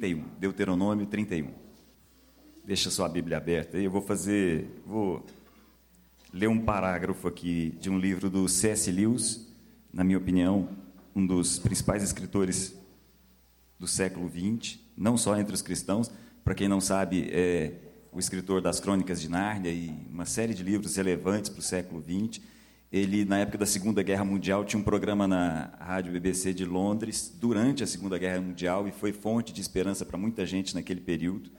capítulo 31, Deuteronômio 31. Deixa sua Bíblia aberta aí, eu vou fazer, vou ler um parágrafo aqui de um livro do C.S. Lewis, na minha opinião, um dos principais escritores do século XX, não só entre os cristãos, para quem não sabe, é o escritor das Crônicas de Nárnia e uma série de livros relevantes para o século XX. Ele, na época da Segunda Guerra Mundial, tinha um programa na Rádio BBC de Londres, durante a Segunda Guerra Mundial, e foi fonte de esperança para muita gente naquele período.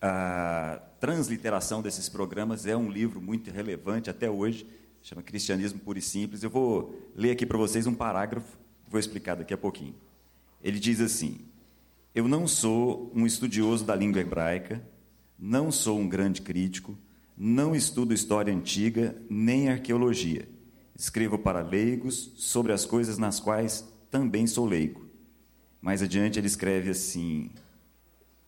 A transliteração desses programas é um livro muito relevante até hoje, chama Cristianismo Puro e Simples. Eu vou ler aqui para vocês um parágrafo, vou explicar daqui a pouquinho. Ele diz assim: Eu não sou um estudioso da língua hebraica, não sou um grande crítico, não estudo história antiga nem arqueologia. Escrevo para leigos sobre as coisas nas quais também sou leigo. Mais adiante ele escreve assim: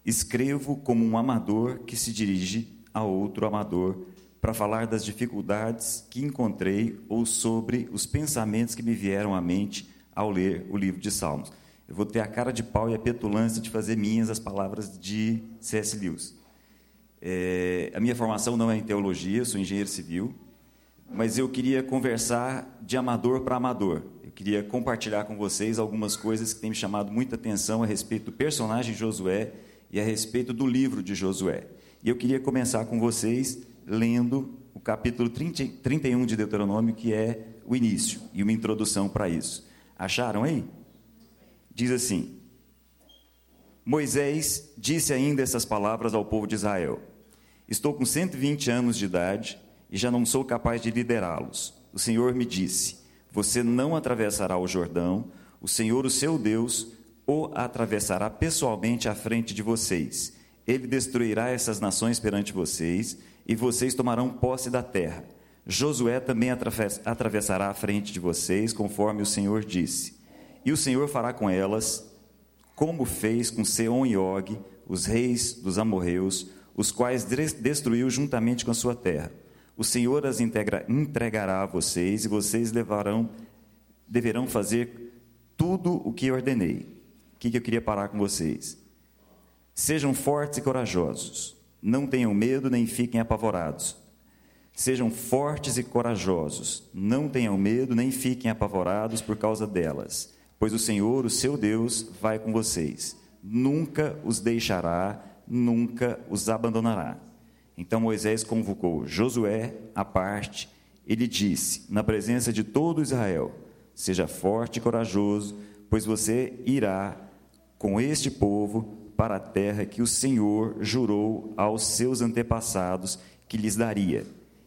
Escrevo como um amador que se dirige a outro amador para falar das dificuldades que encontrei ou sobre os pensamentos que me vieram à mente ao ler o livro de Salmos. Eu vou ter a cara de pau e a petulância de fazer minhas as palavras de C.S. Lewis. É, a minha formação não é em teologia, sou engenheiro civil, mas eu queria conversar de amador para amador. Eu queria compartilhar com vocês algumas coisas que têm me chamado muita atenção a respeito do personagem Josué e a respeito do livro de Josué. E eu queria começar com vocês lendo o capítulo 30, 31 de Deuteronômio, que é o início e uma introdução para isso. Acharam aí? Diz assim: Moisés disse ainda essas palavras ao povo de Israel. Estou com 120 anos de idade e já não sou capaz de liderá-los. O Senhor me disse: Você não atravessará o Jordão, o Senhor, o seu Deus, o atravessará pessoalmente à frente de vocês. Ele destruirá essas nações perante vocês e vocês tomarão posse da terra. Josué também atravessará à frente de vocês, conforme o Senhor disse. E o Senhor fará com elas como fez com Seom e Og, os reis dos amorreus, os quais destruiu juntamente com a sua terra. O Senhor as integra, entregará a vocês e vocês levarão, deverão fazer tudo o que ordenei. O que eu queria parar com vocês? Sejam fortes e corajosos. Não tenham medo nem fiquem apavorados. Sejam fortes e corajosos. Não tenham medo nem fiquem apavorados por causa delas, pois o Senhor, o seu Deus, vai com vocês. Nunca os deixará nunca os abandonará. Então Moisés convocou Josué à parte e lhe disse, na presença de todo Israel: Seja forte e corajoso, pois você irá com este povo para a terra que o Senhor jurou aos seus antepassados que lhes daria,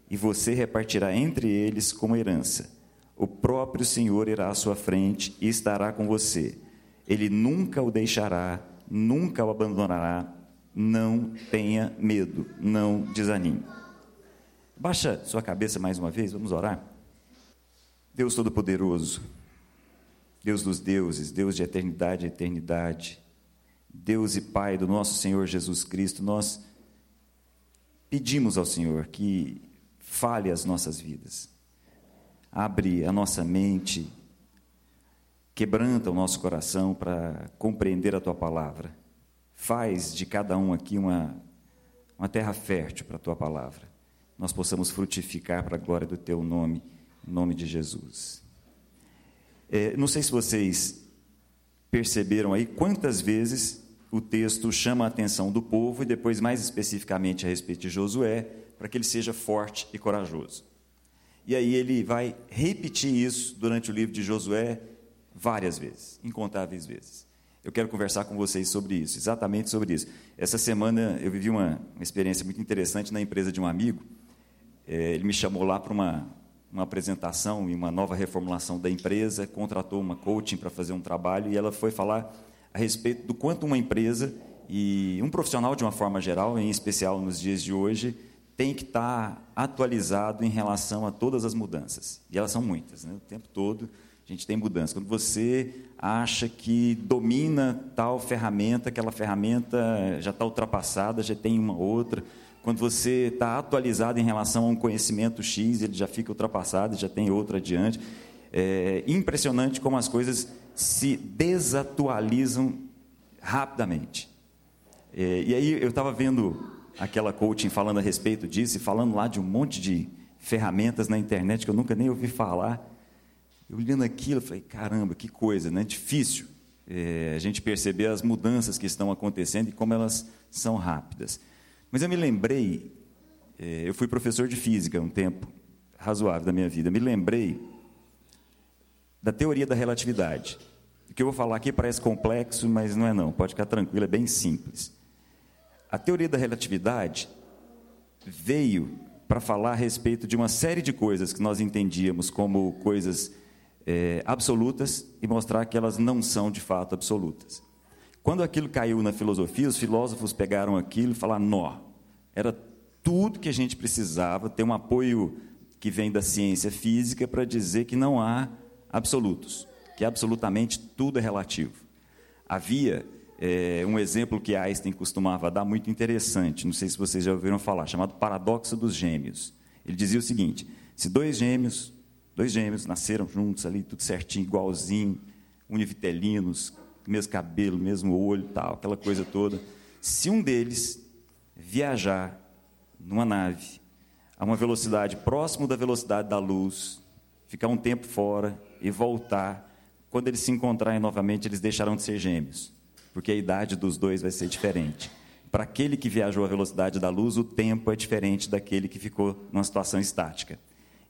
e você repartirá entre eles como herança. O próprio Senhor irá à sua frente e estará com você. Ele nunca o deixará, nunca o abandonará não tenha medo, não desanime. Baixa sua cabeça mais uma vez, vamos orar. Deus Todo-Poderoso, Deus dos deuses, Deus de eternidade a eternidade, Deus e Pai do nosso Senhor Jesus Cristo, nós pedimos ao Senhor que fale as nossas vidas, abre a nossa mente, quebranta o nosso coração para compreender a tua palavra Faz de cada um aqui uma, uma terra fértil para a tua palavra. Nós possamos frutificar para a glória do teu nome, em nome de Jesus. É, não sei se vocês perceberam aí quantas vezes o texto chama a atenção do povo e depois, mais especificamente, a respeito de Josué, para que ele seja forte e corajoso. E aí ele vai repetir isso durante o livro de Josué várias vezes, incontáveis vezes. Eu quero conversar com vocês sobre isso, exatamente sobre isso. Essa semana eu vivi uma, experiência muito interessante na empresa de um amigo. É, ele me chamou lá para uma, uma apresentação e uma nova reformulação da empresa, contratou uma coaching para fazer um trabalho e ela foi falar a respeito do quanto uma empresa e um profissional de uma forma geral, em especial nos dias de hoje, tem que estar atualizado em relação a todas as mudanças. E elas são muitas, né? o tempo todo a gente tem mudança. Quando você acha que domina tal ferramenta, aquela ferramenta já está ultrapassada, já tem uma outra. Quando você está atualizado em relação a um conhecimento X, ele já fica ultrapassado, já tem outro adiante. É impressionante como as coisas se desatualizam rapidamente. É, e aí eu estava vendo aquela coaching falando a respeito disso e falando lá de um monte de ferramentas na internet que eu nunca nem ouvi falar. Eu olhando aquilo, eu falei, caramba, que coisa, né? Difícil é, a gente perceber as mudanças que estão acontecendo e como elas são rápidas. Mas eu me lembrei, é, eu fui professor de física um tempo razoável da minha vida, me lembrei da teoria da relatividade. O que eu vou falar aqui parece complexo, mas não é não, pode ficar tranquilo, é bem simples. A teoria da relatividade veio para falar a respeito de uma série de coisas que nós entendíamos como coisas é, absolutas e mostrar que elas não são de fato absolutas. Quando aquilo caiu na filosofia, os filósofos pegaram aquilo e falaram: nó, era tudo que a gente precisava, ter um apoio que vem da ciência física para dizer que não há absolutos, que absolutamente tudo é relativo. Havia é, um exemplo que Einstein costumava dar muito interessante, não sei se vocês já ouviram falar, chamado paradoxo dos gêmeos. Ele dizia o seguinte: se dois gêmeos, dois gêmeos nasceram juntos ali, tudo certinho, igualzinho, univitelinos, mesmo cabelo, mesmo olho, tal, aquela coisa toda. Se um deles viajar numa nave a uma velocidade próximo da velocidade da luz, ficar um tempo fora e voltar, quando eles se encontrarem novamente, eles deixarão de ser gêmeos porque a idade dos dois vai ser diferente. Para aquele que viajou à velocidade da luz, o tempo é diferente daquele que ficou numa situação estática.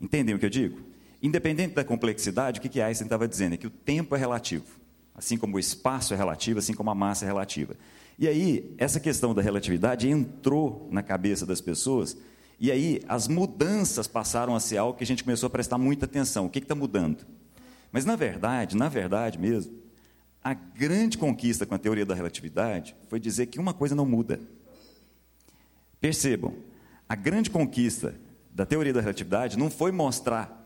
Entendem o que eu digo? Independente da complexidade, o que Einstein estava dizendo? É que o tempo é relativo. Assim como o espaço é relativo, assim como a massa é relativa. E aí, essa questão da relatividade entrou na cabeça das pessoas, e aí as mudanças passaram a ser algo que a gente começou a prestar muita atenção. O que está mudando? Mas, na verdade, na verdade mesmo, a grande conquista com a teoria da relatividade foi dizer que uma coisa não muda. Percebam, a grande conquista da teoria da relatividade não foi mostrar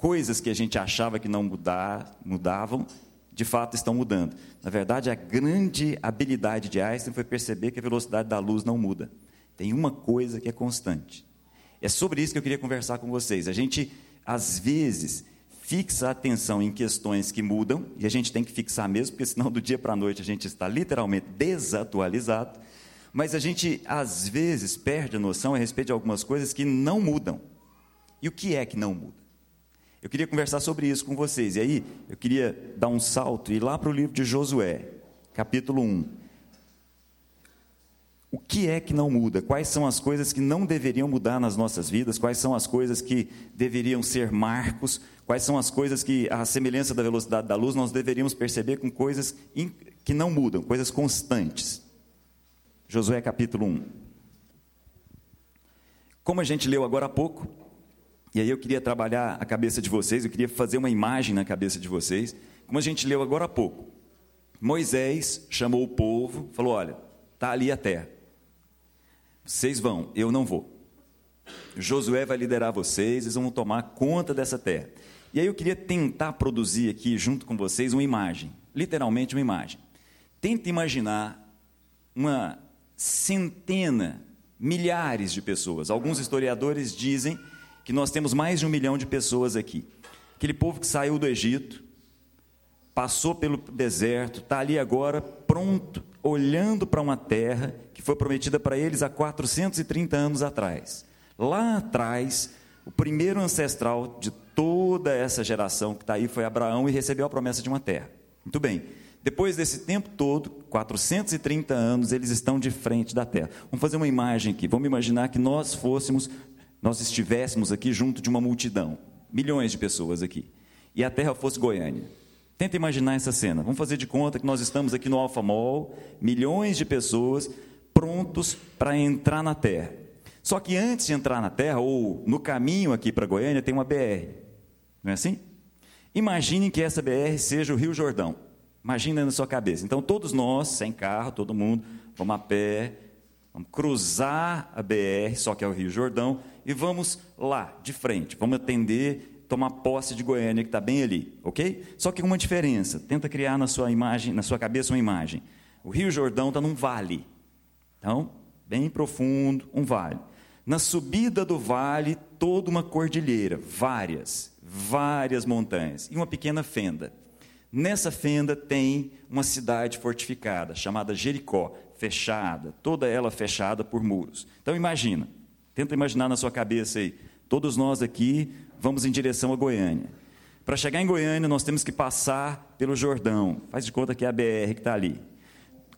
coisas que a gente achava que não mudar, mudavam, de fato estão mudando. Na verdade, a grande habilidade de Einstein foi perceber que a velocidade da luz não muda. Tem uma coisa que é constante. É sobre isso que eu queria conversar com vocês. A gente, às vezes, fixa a atenção em questões que mudam, e a gente tem que fixar mesmo, porque senão do dia para a noite a gente está literalmente desatualizado, mas a gente às vezes perde a noção a respeito de algumas coisas que não mudam. E o que é que não muda? Eu queria conversar sobre isso com vocês, e aí eu queria dar um salto e ir lá para o livro de Josué, capítulo 1. O que é que não muda? Quais são as coisas que não deveriam mudar nas nossas vidas? Quais são as coisas que deveriam ser marcos? Quais são as coisas que, a semelhança da velocidade da luz, nós deveríamos perceber com coisas que não mudam, coisas constantes? Josué capítulo 1. Como a gente leu agora há pouco, e aí eu queria trabalhar a cabeça de vocês, eu queria fazer uma imagem na cabeça de vocês, como a gente leu agora há pouco. Moisés chamou o povo, falou: Olha, está ali a terra. Vocês vão, eu não vou. Josué vai liderar vocês, eles vão tomar conta dessa terra. E aí eu queria tentar produzir aqui, junto com vocês, uma imagem, literalmente uma imagem. Tenta imaginar uma centena, milhares de pessoas. Alguns historiadores dizem que nós temos mais de um milhão de pessoas aqui. Aquele povo que saiu do Egito, passou pelo deserto, está ali agora pronto olhando para uma terra que foi prometida para eles há 430 anos atrás. Lá atrás, o primeiro ancestral de toda essa geração que está aí foi Abraão e recebeu a promessa de uma terra. Muito bem. Depois desse tempo todo, 430 anos, eles estão de frente da terra. Vamos fazer uma imagem aqui. Vamos imaginar que nós fôssemos, nós estivéssemos aqui junto de uma multidão, milhões de pessoas aqui, e a terra fosse Goiânia. Tenta imaginar essa cena. Vamos fazer de conta que nós estamos aqui no Alfa Mall, milhões de pessoas prontos para entrar na Terra. Só que antes de entrar na Terra, ou no caminho aqui para Goiânia, tem uma BR. Não é assim? Imaginem que essa BR seja o Rio Jordão. Imagina na sua cabeça. Então, todos nós, sem carro, todo mundo, vamos a pé, vamos cruzar a BR, só que é o Rio Jordão, e vamos lá, de frente. Vamos atender tomar posse de Goiânia, que está bem ali, ok? Só que uma diferença. Tenta criar na sua imagem, na sua cabeça uma imagem. O Rio Jordão está num vale. Então, bem profundo, um vale. Na subida do vale, toda uma cordilheira, várias, várias montanhas e uma pequena fenda. Nessa fenda tem uma cidade fortificada, chamada Jericó, fechada, toda ela fechada por muros. Então imagina, tenta imaginar na sua cabeça aí, todos nós aqui vamos em direção a Goiânia. Para chegar em Goiânia, nós temos que passar pelo Jordão. Faz de conta que é a BR que está ali.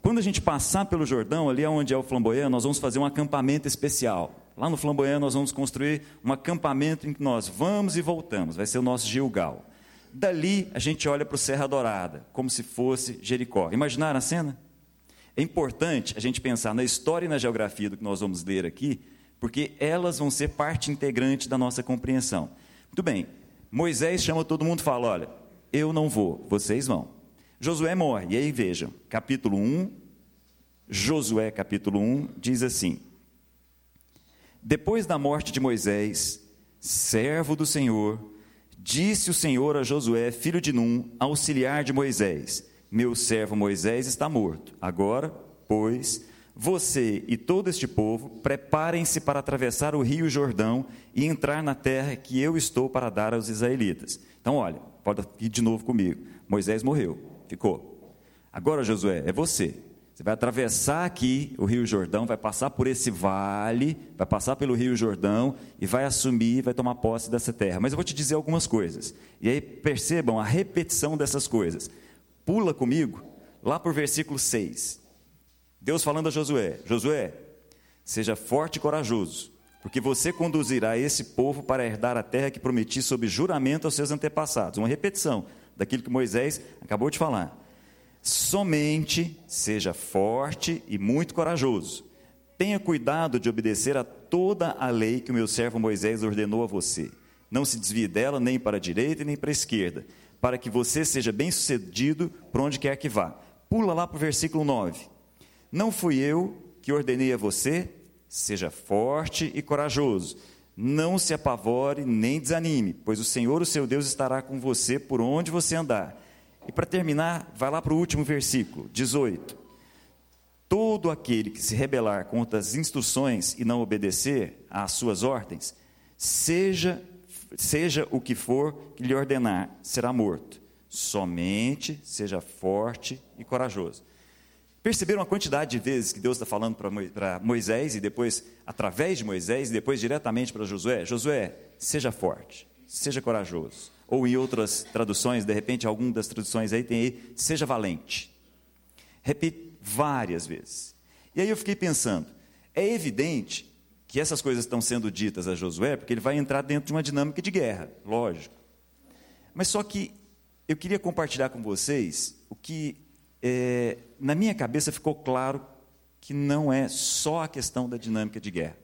Quando a gente passar pelo Jordão, ali onde é o Flamboyant, nós vamos fazer um acampamento especial. Lá no Flamboyant, nós vamos construir um acampamento em que nós vamos e voltamos. Vai ser o nosso Gilgal. Dali, a gente olha para o Serra Dourada, como se fosse Jericó. Imaginaram a cena? É importante a gente pensar na história e na geografia do que nós vamos ler aqui, porque elas vão ser parte integrante da nossa compreensão. Muito bem, Moisés chama todo mundo e fala: Olha, eu não vou, vocês vão. Josué morre. E aí vejam, capítulo 1, Josué capítulo 1 diz assim: Depois da morte de Moisés, servo do Senhor, disse o Senhor a Josué, filho de Num, auxiliar de Moisés: Meu servo Moisés está morto. Agora, pois, você e todo este povo preparem-se para atravessar o rio Jordão e entrar na terra que eu estou para dar aos israelitas. Então, olha, pode ir de novo comigo. Moisés morreu. Ficou? Agora, Josué, é você. Você vai atravessar aqui o Rio Jordão, vai passar por esse vale, vai passar pelo Rio Jordão e vai assumir, vai tomar posse dessa terra. Mas eu vou te dizer algumas coisas. E aí percebam a repetição dessas coisas. Pula comigo lá para o versículo 6. Deus falando a Josué: Josué, seja forte e corajoso, porque você conduzirá esse povo para herdar a terra que prometi sob juramento aos seus antepassados. Uma repetição daquilo que Moisés acabou de falar. Somente seja forte e muito corajoso. Tenha cuidado de obedecer a toda a lei que o meu servo Moisés ordenou a você. Não se desvie dela nem para a direita nem para a esquerda, para que você seja bem-sucedido por onde quer que vá. Pula lá para o versículo 9. Não fui eu que ordenei a você? Seja forte e corajoso não se apavore nem desanime, pois o Senhor, o seu Deus, estará com você por onde você andar. E para terminar, vai lá para o último versículo, 18. Todo aquele que se rebelar contra as instruções e não obedecer às suas ordens, seja, seja o que for que lhe ordenar, será morto. Somente seja forte e corajoso. Perceberam a quantidade de vezes que Deus está falando para Moisés e depois, através de Moisés, e depois diretamente para Josué? Josué, seja forte, seja corajoso. Ou em outras traduções, de repente, alguma das traduções aí tem aí, seja valente. Repite várias vezes. E aí eu fiquei pensando, é evidente que essas coisas estão sendo ditas a Josué, porque ele vai entrar dentro de uma dinâmica de guerra, lógico. Mas só que eu queria compartilhar com vocês o que é, na minha cabeça ficou claro que não é só a questão da dinâmica de guerra.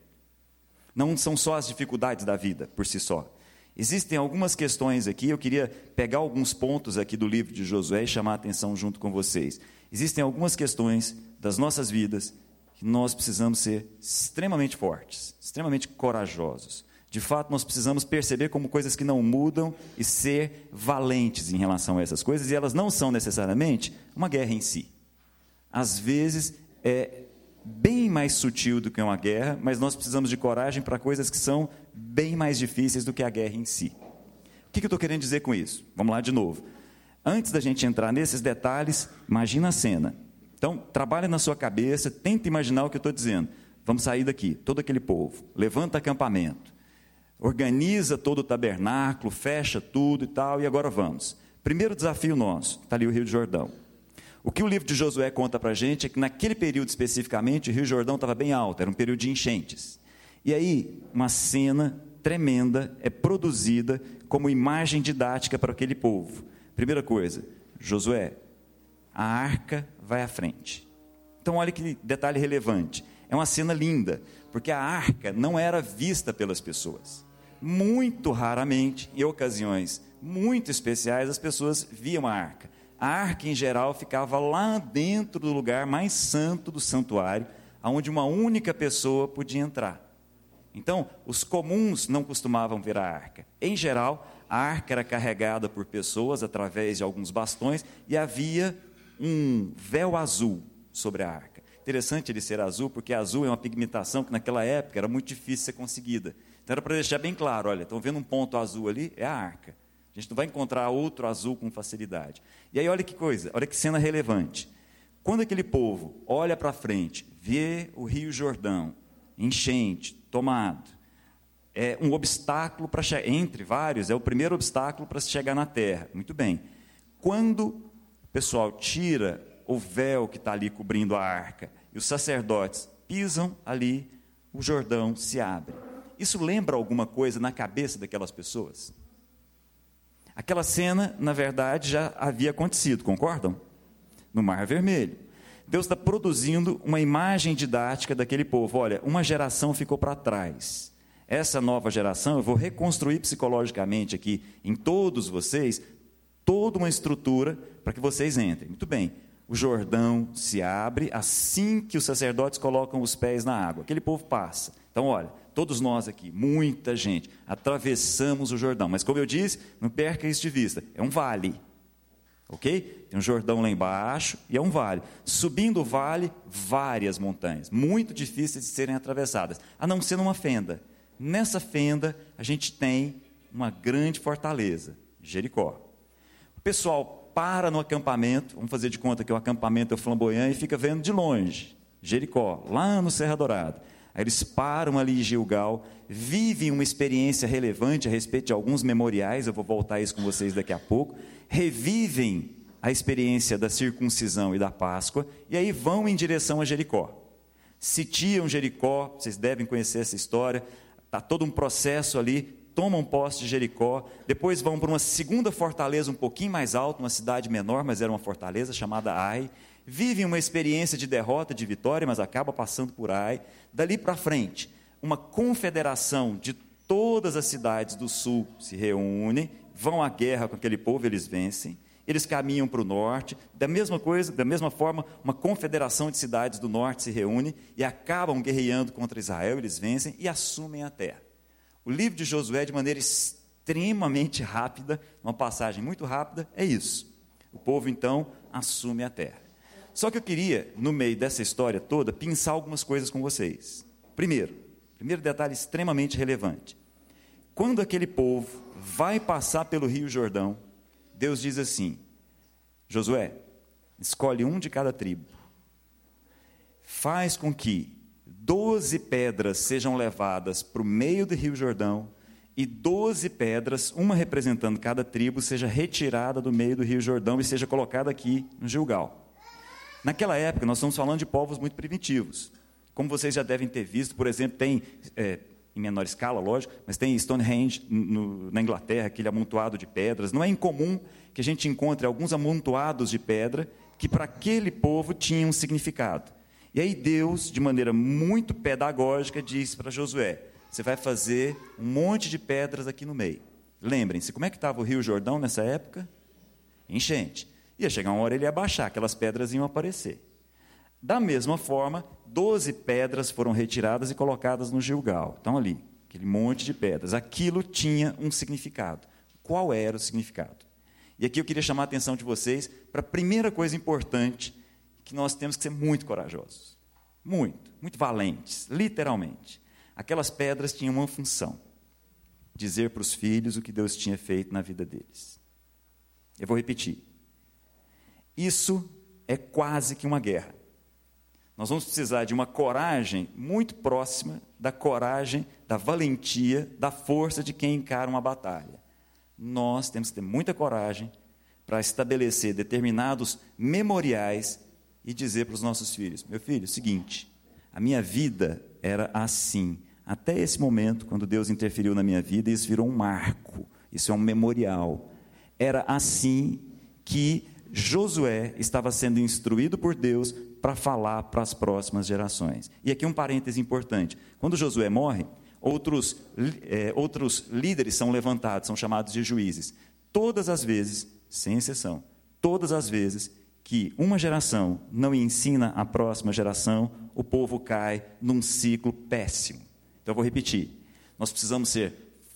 Não são só as dificuldades da vida por si só. Existem algumas questões aqui, eu queria pegar alguns pontos aqui do livro de Josué e chamar a atenção junto com vocês. Existem algumas questões das nossas vidas que nós precisamos ser extremamente fortes, extremamente corajosos. De fato, nós precisamos perceber como coisas que não mudam e ser valentes em relação a essas coisas, e elas não são necessariamente uma guerra em si. Às vezes é bem mais sutil do que uma guerra, mas nós precisamos de coragem para coisas que são bem mais difíceis do que a guerra em si. O que eu estou querendo dizer com isso? Vamos lá de novo. Antes da gente entrar nesses detalhes, imagina a cena. Então, trabalhe na sua cabeça, tenta imaginar o que eu estou dizendo. Vamos sair daqui, todo aquele povo, levanta acampamento organiza todo o tabernáculo, fecha tudo e tal, e agora vamos. Primeiro desafio nosso, está ali o Rio de Jordão. O que o livro de Josué conta para a gente é que naquele período especificamente, o Rio Jordão estava bem alto, era um período de enchentes. E aí, uma cena tremenda é produzida como imagem didática para aquele povo. Primeira coisa, Josué, a arca vai à frente. Então, olha que detalhe relevante. É uma cena linda, porque a arca não era vista pelas pessoas muito raramente, em ocasiões muito especiais, as pessoas viam a arca. A arca, em geral, ficava lá dentro do lugar mais santo do santuário, onde uma única pessoa podia entrar. Então, os comuns não costumavam ver a arca. Em geral, a arca era carregada por pessoas através de alguns bastões e havia um véu azul sobre a arca. Interessante ele ser azul, porque azul é uma pigmentação que naquela época era muito difícil ser conseguida. Então era para deixar bem claro, olha, estão vendo um ponto azul ali? É a arca. A gente não vai encontrar outro azul com facilidade. E aí, olha que coisa, olha que cena relevante. Quando aquele povo olha para frente, vê o Rio Jordão, enchente, tomado, é um obstáculo para entre vários, é o primeiro obstáculo para se chegar na terra. Muito bem. Quando o pessoal tira o véu que está ali cobrindo a arca e os sacerdotes pisam ali, o Jordão se abre. Isso lembra alguma coisa na cabeça daquelas pessoas? Aquela cena, na verdade, já havia acontecido, concordam? No Mar Vermelho. Deus está produzindo uma imagem didática daquele povo. Olha, uma geração ficou para trás essa nova geração, eu vou reconstruir psicologicamente aqui em todos vocês toda uma estrutura para que vocês entrem. Muito bem. O Jordão se abre assim que os sacerdotes colocam os pés na água. Aquele povo passa. Então, olha, todos nós aqui, muita gente, atravessamos o Jordão. Mas, como eu disse, não perca isso de vista: é um vale. Ok? Tem um Jordão lá embaixo e é um vale. Subindo o vale, várias montanhas, muito difíceis de serem atravessadas, a não ser numa fenda. Nessa fenda, a gente tem uma grande fortaleza, Jericó. O pessoal para no acampamento, vamos fazer de conta que o acampamento é flamboyante, e fica vendo de longe, Jericó, lá no Serra Dourada. Aí eles param ali em Gilgal, vivem uma experiência relevante a respeito de alguns memoriais, eu vou voltar isso com vocês daqui a pouco, revivem a experiência da circuncisão e da Páscoa, e aí vão em direção a Jericó. Sitiam Jericó, vocês devem conhecer essa história, Está todo um processo ali, tomam posse de Jericó, depois vão para uma segunda fortaleza um pouquinho mais alta, uma cidade menor, mas era uma fortaleza chamada Ai. Vivem uma experiência de derrota, de vitória, mas acaba passando por Ai. Dali para frente, uma confederação de todas as cidades do sul se reúne, vão à guerra com aquele povo, eles vencem. Eles caminham para o norte, da mesma coisa, da mesma forma, uma confederação de cidades do norte se reúne e acabam guerreando contra Israel, eles vencem e assumem a terra. O livro de Josué, de maneira extremamente rápida, uma passagem muito rápida, é isso. O povo então assume a terra. Só que eu queria, no meio dessa história toda, pensar algumas coisas com vocês. Primeiro, primeiro detalhe extremamente relevante. Quando aquele povo vai passar pelo Rio Jordão, Deus diz assim: Josué, escolhe um de cada tribo, faz com que doze pedras sejam levadas para o meio do Rio Jordão e doze pedras, uma representando cada tribo, seja retirada do meio do Rio Jordão e seja colocada aqui no Gilgal. Naquela época, nós estamos falando de povos muito primitivos. Como vocês já devem ter visto, por exemplo, tem é, em menor escala, lógico, mas tem Stonehenge no, na Inglaterra, aquele amontoado de pedras. Não é incomum que a gente encontre alguns amontoados de pedra que para aquele povo tinham um significado. E aí Deus, de maneira muito pedagógica, disse para Josué: você vai fazer um monte de pedras aqui no meio. Lembrem-se, como é que estava o Rio Jordão nessa época? Enchente. Ia chegar uma hora ele ia baixar, aquelas pedras iam aparecer. Da mesma forma, doze pedras foram retiradas e colocadas no Gilgal. Estão ali, aquele monte de pedras. Aquilo tinha um significado. Qual era o significado? E aqui eu queria chamar a atenção de vocês para a primeira coisa importante, que nós temos que ser muito corajosos. Muito, muito valentes, literalmente. Aquelas pedras tinham uma função: dizer para os filhos o que Deus tinha feito na vida deles. Eu vou repetir. Isso é quase que uma guerra. Nós vamos precisar de uma coragem muito próxima da coragem, da valentia, da força de quem encara uma batalha. Nós temos que ter muita coragem para estabelecer determinados memoriais e dizer para os nossos filhos: meu filho, é seguinte, a minha vida era assim. Até esse momento, quando Deus interferiu na minha vida, isso virou um marco, isso é um memorial. Era assim que Josué estava sendo instruído por Deus para falar para as próximas gerações. E aqui um parêntese importante: quando Josué morre, outros, é, outros líderes são levantados, são chamados de juízes. Todas as vezes, sem exceção, todas as vezes que uma geração não ensina a próxima geração, o povo cai num ciclo péssimo. Então eu vou repetir: nós precisamos ser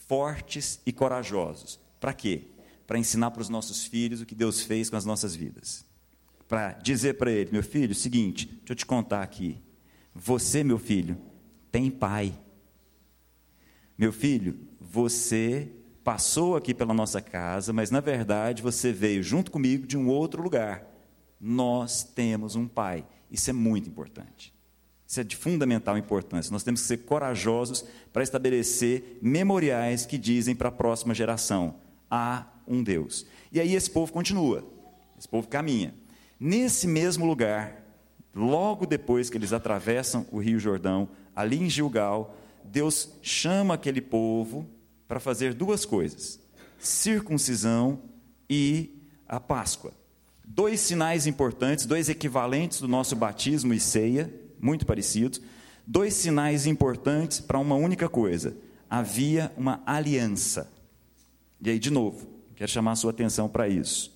fortes e corajosos. Para quê? Para ensinar para os nossos filhos o que Deus fez com as nossas vidas para dizer para ele: meu filho, seguinte, deixa eu te contar aqui. Você, meu filho, tem pai. Meu filho, você passou aqui pela nossa casa, mas na verdade você veio junto comigo de um outro lugar. Nós temos um pai. Isso é muito importante. Isso é de fundamental importância. Nós temos que ser corajosos para estabelecer memoriais que dizem para a próxima geração: há um Deus. E aí esse povo continua, esse povo caminha. Nesse mesmo lugar, logo depois que eles atravessam o Rio Jordão, ali em Gilgal, Deus chama aquele povo para fazer duas coisas: circuncisão e a Páscoa. Dois sinais importantes, dois equivalentes do nosso batismo e ceia, muito parecidos. Dois sinais importantes para uma única coisa: havia uma aliança. E aí, de novo, quero chamar a sua atenção para isso.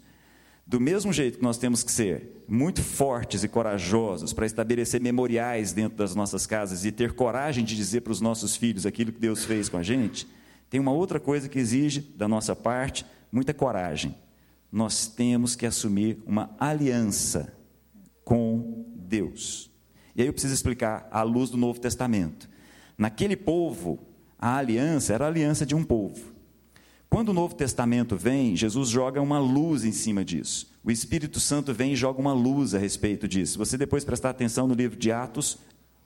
Do mesmo jeito que nós temos que ser muito fortes e corajosos para estabelecer memoriais dentro das nossas casas e ter coragem de dizer para os nossos filhos aquilo que Deus fez com a gente, tem uma outra coisa que exige da nossa parte muita coragem. Nós temos que assumir uma aliança com Deus. E aí eu preciso explicar à luz do Novo Testamento. Naquele povo, a aliança era a aliança de um povo. Quando o Novo Testamento vem, Jesus joga uma luz em cima disso. O Espírito Santo vem e joga uma luz a respeito disso. Se você depois prestar atenção no livro de Atos,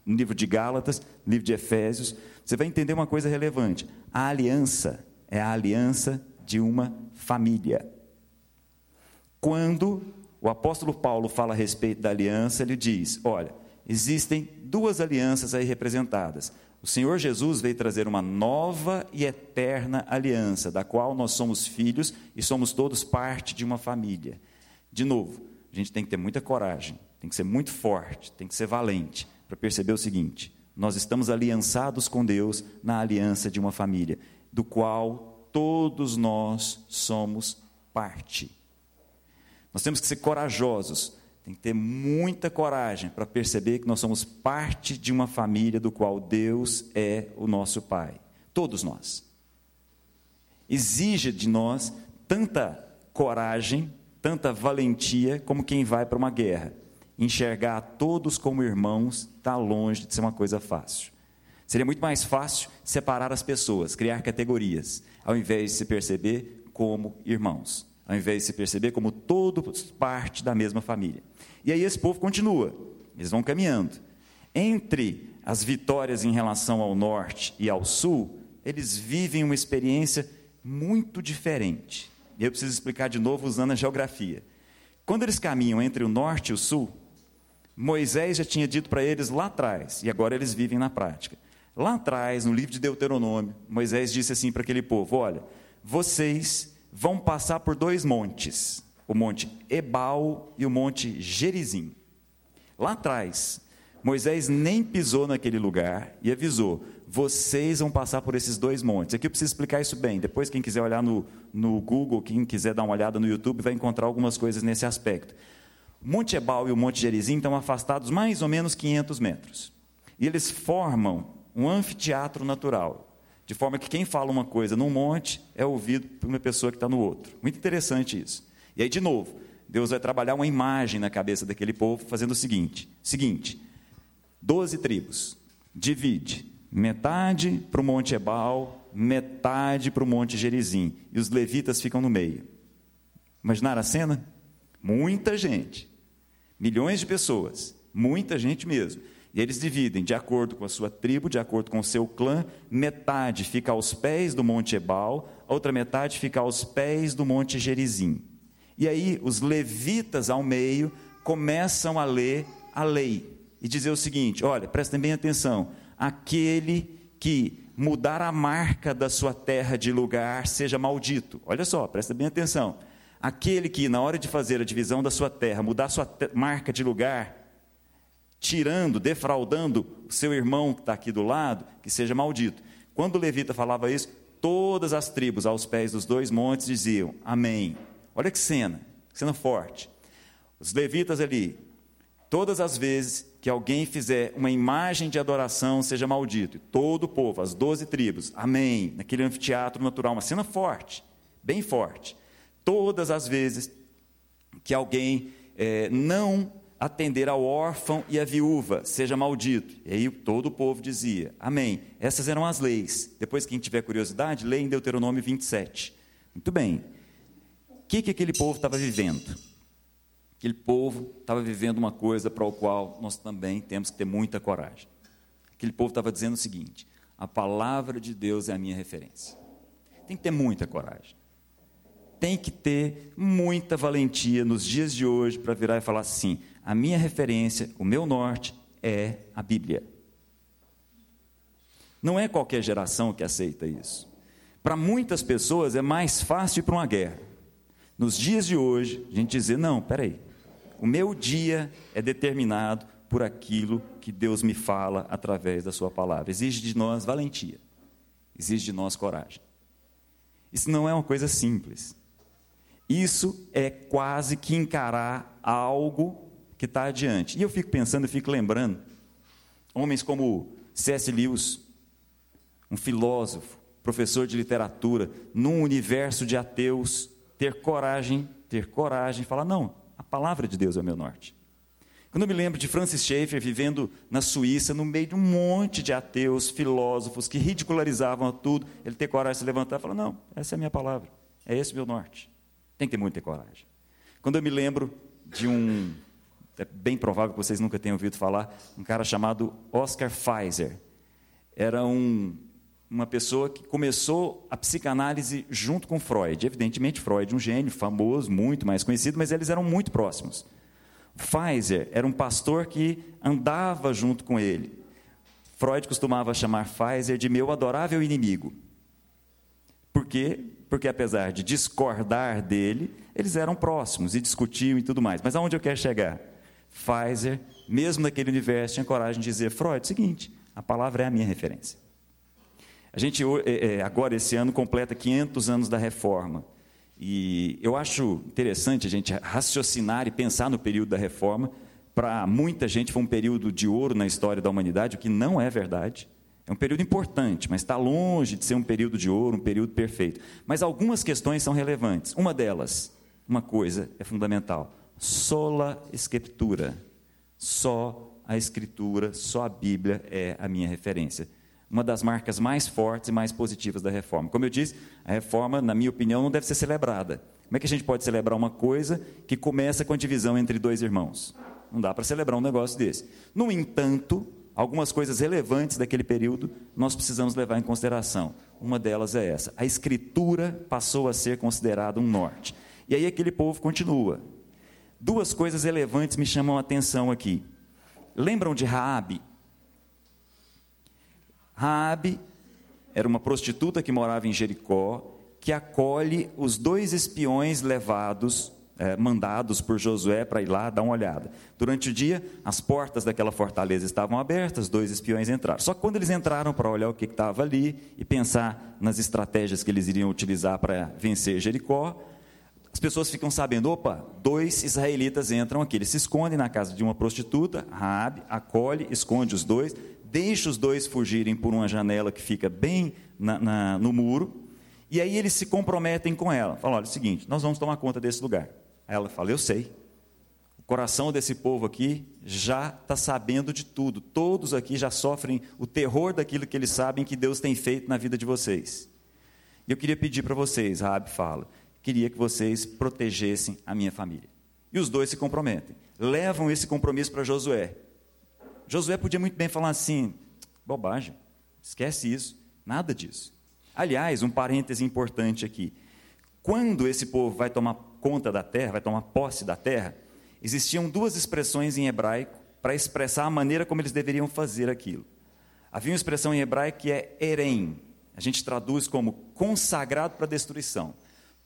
no livro de Gálatas, no livro de Efésios, você vai entender uma coisa relevante. A aliança é a aliança de uma família. Quando o apóstolo Paulo fala a respeito da aliança, ele diz: olha, existem duas alianças aí representadas. O Senhor Jesus veio trazer uma nova e eterna aliança, da qual nós somos filhos e somos todos parte de uma família. De novo, a gente tem que ter muita coragem, tem que ser muito forte, tem que ser valente, para perceber o seguinte: nós estamos aliançados com Deus na aliança de uma família, do qual todos nós somos parte. Nós temos que ser corajosos tem que ter muita coragem para perceber que nós somos parte de uma família do qual Deus é o nosso Pai. Todos nós. Exige de nós tanta coragem, tanta valentia como quem vai para uma guerra. Enxergar a todos como irmãos está longe de ser uma coisa fácil. Seria muito mais fácil separar as pessoas, criar categorias, ao invés de se perceber como irmãos ao invés de se perceber como todos parte da mesma família. E aí esse povo continua, eles vão caminhando. Entre as vitórias em relação ao norte e ao sul, eles vivem uma experiência muito diferente. E eu preciso explicar de novo usando a geografia. Quando eles caminham entre o norte e o sul, Moisés já tinha dito para eles lá atrás, e agora eles vivem na prática. Lá atrás, no livro de Deuteronômio, Moisés disse assim para aquele povo: Olha, vocês vão passar por dois montes, o monte Ebal e o monte Gerizim. Lá atrás, Moisés nem pisou naquele lugar e avisou: vocês vão passar por esses dois montes. Aqui eu preciso explicar isso bem. Depois, quem quiser olhar no, no Google, quem quiser dar uma olhada no YouTube, vai encontrar algumas coisas nesse aspecto. Monte Ebal e o Monte Gerizim estão afastados mais ou menos 500 metros. E eles formam um anfiteatro natural. De forma que quem fala uma coisa num monte é ouvido por uma pessoa que está no outro. Muito interessante isso. E aí, de novo, Deus vai trabalhar uma imagem na cabeça daquele povo, fazendo o seguinte: seguinte, doze tribos, divide, metade para o Monte Ebal, metade para o Monte Gerizim, e os levitas ficam no meio. Imaginaram a cena? Muita gente, milhões de pessoas, muita gente mesmo. E eles dividem de acordo com a sua tribo, de acordo com o seu clã. Metade fica aos pés do Monte Ebal, a outra metade fica aos pés do Monte Gerizim. E aí os levitas ao meio começam a ler a lei e dizer o seguinte: olha, prestem bem atenção, aquele que mudar a marca da sua terra de lugar seja maldito. Olha só, presta bem atenção. Aquele que, na hora de fazer a divisão da sua terra, mudar sua marca de lugar, tirando, defraudando o seu irmão que está aqui do lado, que seja maldito. Quando o levita falava isso, todas as tribos aos pés dos dois montes diziam amém. Olha que cena, que cena forte. Os levitas ali, todas as vezes que alguém fizer uma imagem de adoração, seja maldito. E todo o povo, as doze tribos, amém. Naquele anfiteatro natural, uma cena forte, bem forte. Todas as vezes que alguém é, não atender ao órfão e à viúva, seja maldito. E aí todo o povo dizia, amém. Essas eram as leis. Depois, quem tiver curiosidade, leia em Deuteronômio 27. Muito bem. O que, que aquele povo estava vivendo? Aquele povo estava vivendo uma coisa para o qual nós também temos que ter muita coragem. Aquele povo estava dizendo o seguinte: a palavra de Deus é a minha referência. Tem que ter muita coragem. Tem que ter muita valentia nos dias de hoje para virar e falar assim: a minha referência, o meu norte é a Bíblia. Não é qualquer geração que aceita isso. Para muitas pessoas é mais fácil ir para uma guerra. Nos dias de hoje, a gente dizer: não, peraí, o meu dia é determinado por aquilo que Deus me fala através da Sua palavra. Exige de nós valentia, exige de nós coragem. Isso não é uma coisa simples. Isso é quase que encarar algo que está adiante. E eu fico pensando, eu fico lembrando, homens como C.S. Lewis, um filósofo, professor de literatura, num universo de ateus, ter coragem, ter coragem, falar: não, a palavra de Deus é o meu norte. Quando eu me lembro de Francis Schaeffer vivendo na Suíça, no meio de um monte de ateus, filósofos que ridicularizavam tudo, ele ter coragem de se levantar e falar: não, essa é a minha palavra, é esse o meu norte. Tem que ter muita coragem. Quando eu me lembro de um é bem provável que vocês nunca tenham ouvido falar, um cara chamado Oscar Pfizer. Era um, uma pessoa que começou a psicanálise junto com Freud. Evidentemente, Freud, um gênio famoso, muito mais conhecido, mas eles eram muito próximos. Pfizer era um pastor que andava junto com ele. Freud costumava chamar Pfizer de meu adorável inimigo. Por quê? Porque apesar de discordar dele, eles eram próximos e discutiam e tudo mais. Mas aonde eu quero chegar? Pfizer, mesmo naquele universo, tinha coragem de dizer: Freud, seguinte, a palavra é a minha referência. A gente, é, é, agora, esse ano, completa 500 anos da reforma. E eu acho interessante a gente raciocinar e pensar no período da reforma. Para muita gente foi um período de ouro na história da humanidade, o que não é verdade. É um período importante, mas está longe de ser um período de ouro, um período perfeito. Mas algumas questões são relevantes. Uma delas, uma coisa é fundamental: sola escritura. Só a escritura, só a Bíblia é a minha referência. Uma das marcas mais fortes e mais positivas da reforma. Como eu disse, a reforma, na minha opinião, não deve ser celebrada. Como é que a gente pode celebrar uma coisa que começa com a divisão entre dois irmãos? Não dá para celebrar um negócio desse. No entanto, algumas coisas relevantes daquele período nós precisamos levar em consideração. Uma delas é essa: a escritura passou a ser considerada um norte. E aí aquele povo continua. Duas coisas relevantes me chamam a atenção aqui. Lembram de Raabe? Raabe era uma prostituta que morava em Jericó, que acolhe os dois espiões levados, eh, mandados por Josué para ir lá dar uma olhada. Durante o dia, as portas daquela fortaleza estavam abertas, dois espiões entraram. Só que quando eles entraram para olhar o que estava ali e pensar nas estratégias que eles iriam utilizar para vencer Jericó, as pessoas ficam sabendo, opa, dois israelitas entram aqui. Eles se escondem na casa de uma prostituta, Raabe, acolhe, esconde os dois, deixa os dois fugirem por uma janela que fica bem na, na, no muro, e aí eles se comprometem com ela. Falam, olha, é o seguinte, nós vamos tomar conta desse lugar. Aí ela fala, eu sei. O coração desse povo aqui já está sabendo de tudo. Todos aqui já sofrem o terror daquilo que eles sabem que Deus tem feito na vida de vocês. E eu queria pedir para vocês, Raabe fala, queria que vocês protegessem a minha família. E os dois se comprometem. Levam esse compromisso para Josué. Josué podia muito bem falar assim: bobagem, esquece isso, nada disso. Aliás, um parêntese importante aqui. Quando esse povo vai tomar conta da terra, vai tomar posse da terra, existiam duas expressões em hebraico para expressar a maneira como eles deveriam fazer aquilo. Havia uma expressão em hebraico que é erem, a gente traduz como consagrado para destruição.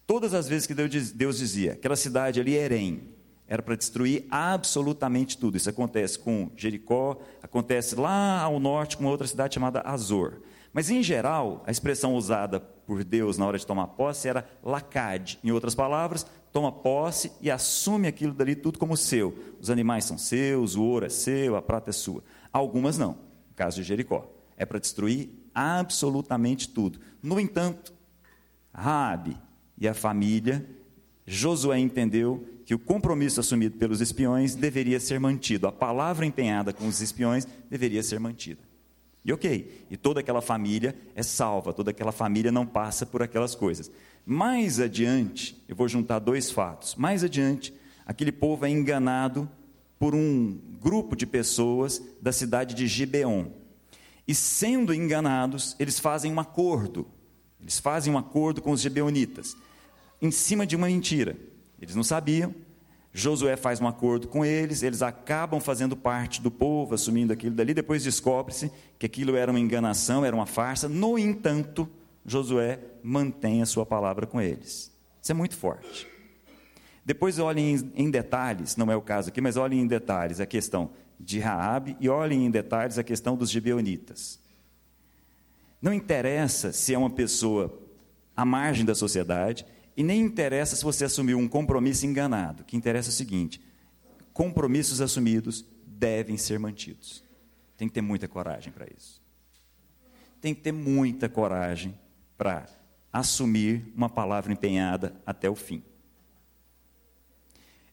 Todas as vezes que Deus dizia, aquela cidade ali, Erém, era para destruir absolutamente tudo. Isso acontece com Jericó, acontece lá ao norte com outra cidade chamada Azor. Mas, em geral, a expressão usada por Deus na hora de tomar posse era lacade. Em outras palavras, toma posse e assume aquilo dali tudo como seu. Os animais são seus, o ouro é seu, a prata é sua. Algumas não. No caso de Jericó, é para destruir absolutamente tudo. No entanto, Raabe, e a família, Josué entendeu que o compromisso assumido pelos espiões deveria ser mantido, a palavra empenhada com os espiões deveria ser mantida. E ok, e toda aquela família é salva, toda aquela família não passa por aquelas coisas. Mais adiante, eu vou juntar dois fatos. Mais adiante, aquele povo é enganado por um grupo de pessoas da cidade de Gibeon. E sendo enganados, eles fazem um acordo. Eles fazem um acordo com os gibeonitas, em cima de uma mentira. Eles não sabiam. Josué faz um acordo com eles, eles acabam fazendo parte do povo, assumindo aquilo dali. Depois descobre-se que aquilo era uma enganação, era uma farsa. No entanto, Josué mantém a sua palavra com eles. Isso é muito forte. Depois olhem em detalhes, não é o caso aqui, mas olhem em detalhes a questão de Raabe e olhem em detalhes a questão dos gibeonitas. Não interessa se é uma pessoa à margem da sociedade, e nem interessa se você assumiu um compromisso enganado. O que interessa é o seguinte: compromissos assumidos devem ser mantidos. Tem que ter muita coragem para isso. Tem que ter muita coragem para assumir uma palavra empenhada até o fim.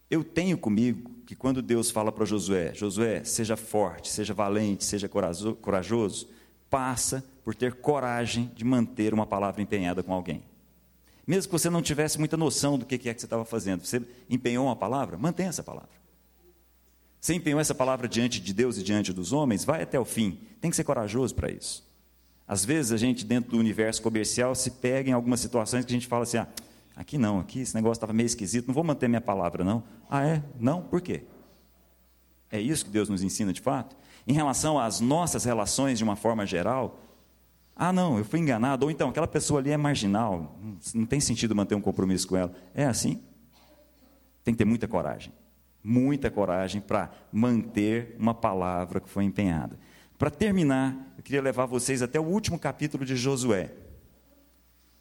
Eu tenho comigo que quando Deus fala para Josué, Josué, seja forte, seja valente, seja corajoso, passa por ter coragem de manter uma palavra empenhada com alguém. Mesmo que você não tivesse muita noção do que é que você estava fazendo, você empenhou uma palavra, mantenha essa palavra. Você empenhou essa palavra diante de Deus e diante dos homens, vai até o fim. Tem que ser corajoso para isso. Às vezes a gente, dentro do universo comercial, se pega em algumas situações que a gente fala assim: ah, aqui não, aqui esse negócio estava meio esquisito, não vou manter minha palavra, não. Ah, é? Não? Por quê? É isso que Deus nos ensina de fato? Em relação às nossas relações de uma forma geral, ah, não, eu fui enganado. Ou então, aquela pessoa ali é marginal, não tem sentido manter um compromisso com ela. É assim? Tem que ter muita coragem. Muita coragem para manter uma palavra que foi empenhada. Para terminar, eu queria levar vocês até o último capítulo de Josué.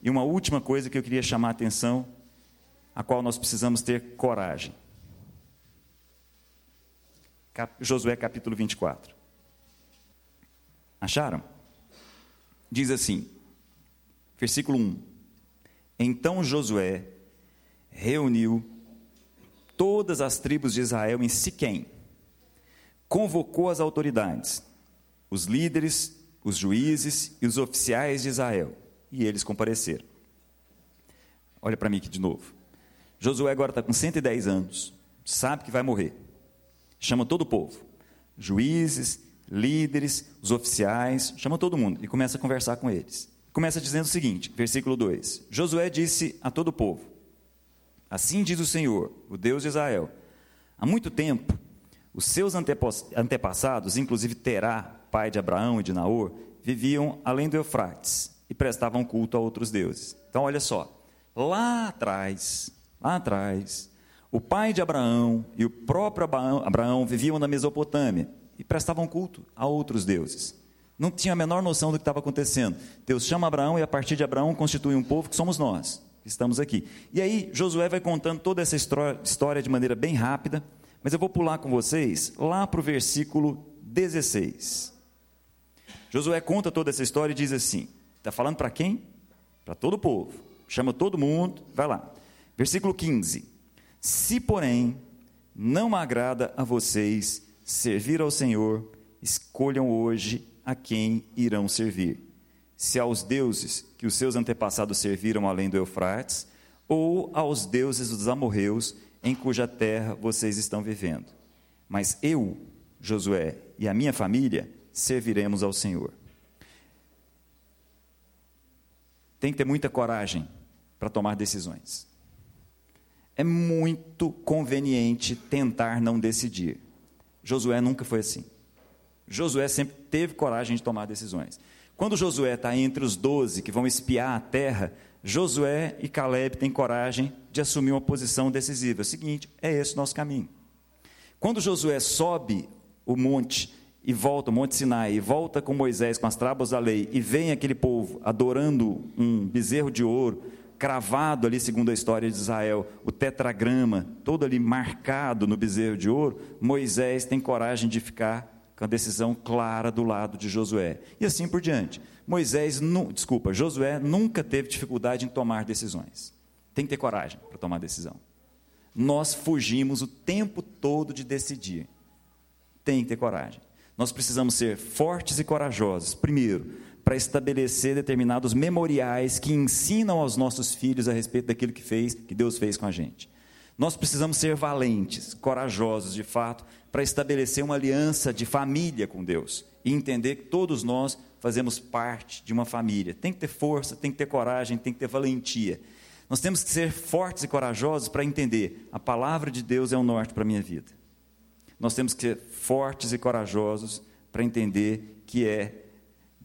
E uma última coisa que eu queria chamar a atenção, a qual nós precisamos ter coragem. Josué capítulo 24. Acharam? Diz assim, versículo 1: Então Josué reuniu todas as tribos de Israel em Siquém, convocou as autoridades, os líderes, os juízes e os oficiais de Israel, e eles compareceram. Olha para mim aqui de novo. Josué agora está com 110 anos, sabe que vai morrer. Chama todo o povo, juízes, líderes, os oficiais, chama todo mundo e começa a conversar com eles. Começa dizendo o seguinte, versículo 2: Josué disse a todo o povo: Assim diz o Senhor, o Deus de Israel: Há muito tempo, os seus antepassados, inclusive Terá, pai de Abraão e de Naor, viviam além do Eufrates e prestavam culto a outros deuses. Então, olha só, lá atrás, lá atrás, o pai de Abraão e o próprio Abraão viviam na Mesopotâmia e prestavam culto a outros deuses. Não tinha a menor noção do que estava acontecendo. Deus chama Abraão e a partir de Abraão constitui um povo que somos nós, que estamos aqui. E aí Josué vai contando toda essa história de maneira bem rápida, mas eu vou pular com vocês lá para o versículo 16. Josué conta toda essa história e diz assim: está falando para quem? Para todo o povo. Chama todo mundo, vai lá. Versículo 15: Se, porém, não agrada a vocês servir ao Senhor, escolham hoje a quem irão servir. Se aos deuses que os seus antepassados serviram além do Eufrates, ou aos deuses dos amorreus em cuja terra vocês estão vivendo. Mas eu, Josué, e a minha família serviremos ao Senhor. Tem que ter muita coragem para tomar decisões. É muito conveniente tentar não decidir. Josué nunca foi assim. Josué sempre teve coragem de tomar decisões. Quando Josué está entre os doze que vão espiar a terra, Josué e Caleb têm coragem de assumir uma posição decisiva. É o seguinte, é esse o nosso caminho. Quando Josué sobe o monte e volta, o Monte Sinai, e volta com Moisés com as tábuas da lei, e vem aquele povo adorando um bezerro de ouro, cravado ali, segundo a história de Israel, o tetragrama, todo ali marcado no bezerro de ouro, Moisés tem coragem de ficar com a decisão clara do lado de Josué. E assim por diante. Moisés, desculpa, Josué nunca teve dificuldade em tomar decisões. Tem que ter coragem para tomar decisão. nós fugimos o tempo todo de decidir. Tem que ter coragem. Nós precisamos ser fortes e corajosos. Primeiro, para estabelecer determinados memoriais que ensinam aos nossos filhos a respeito daquilo que fez, que Deus fez com a gente. Nós precisamos ser valentes, corajosos de fato, para estabelecer uma aliança de família com Deus e entender que todos nós fazemos parte de uma família. Tem que ter força, tem que ter coragem, tem que ter valentia. Nós temos que ser fortes e corajosos para entender a palavra de Deus é o norte para a minha vida. Nós temos que ser fortes e corajosos para entender que é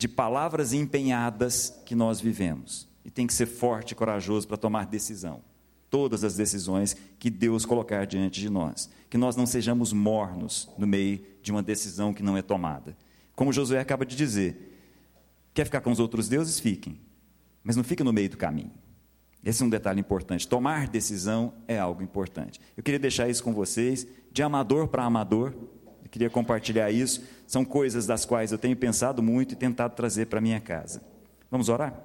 de palavras empenhadas que nós vivemos. E tem que ser forte e corajoso para tomar decisão todas as decisões que Deus colocar diante de nós. Que nós não sejamos mornos no meio de uma decisão que não é tomada. Como Josué acaba de dizer, quer ficar com os outros deuses? Fiquem, mas não fique no meio do caminho. Esse é um detalhe importante. Tomar decisão é algo importante. Eu queria deixar isso com vocês, de amador para amador. Queria compartilhar isso. São coisas das quais eu tenho pensado muito e tentado trazer para minha casa. Vamos orar?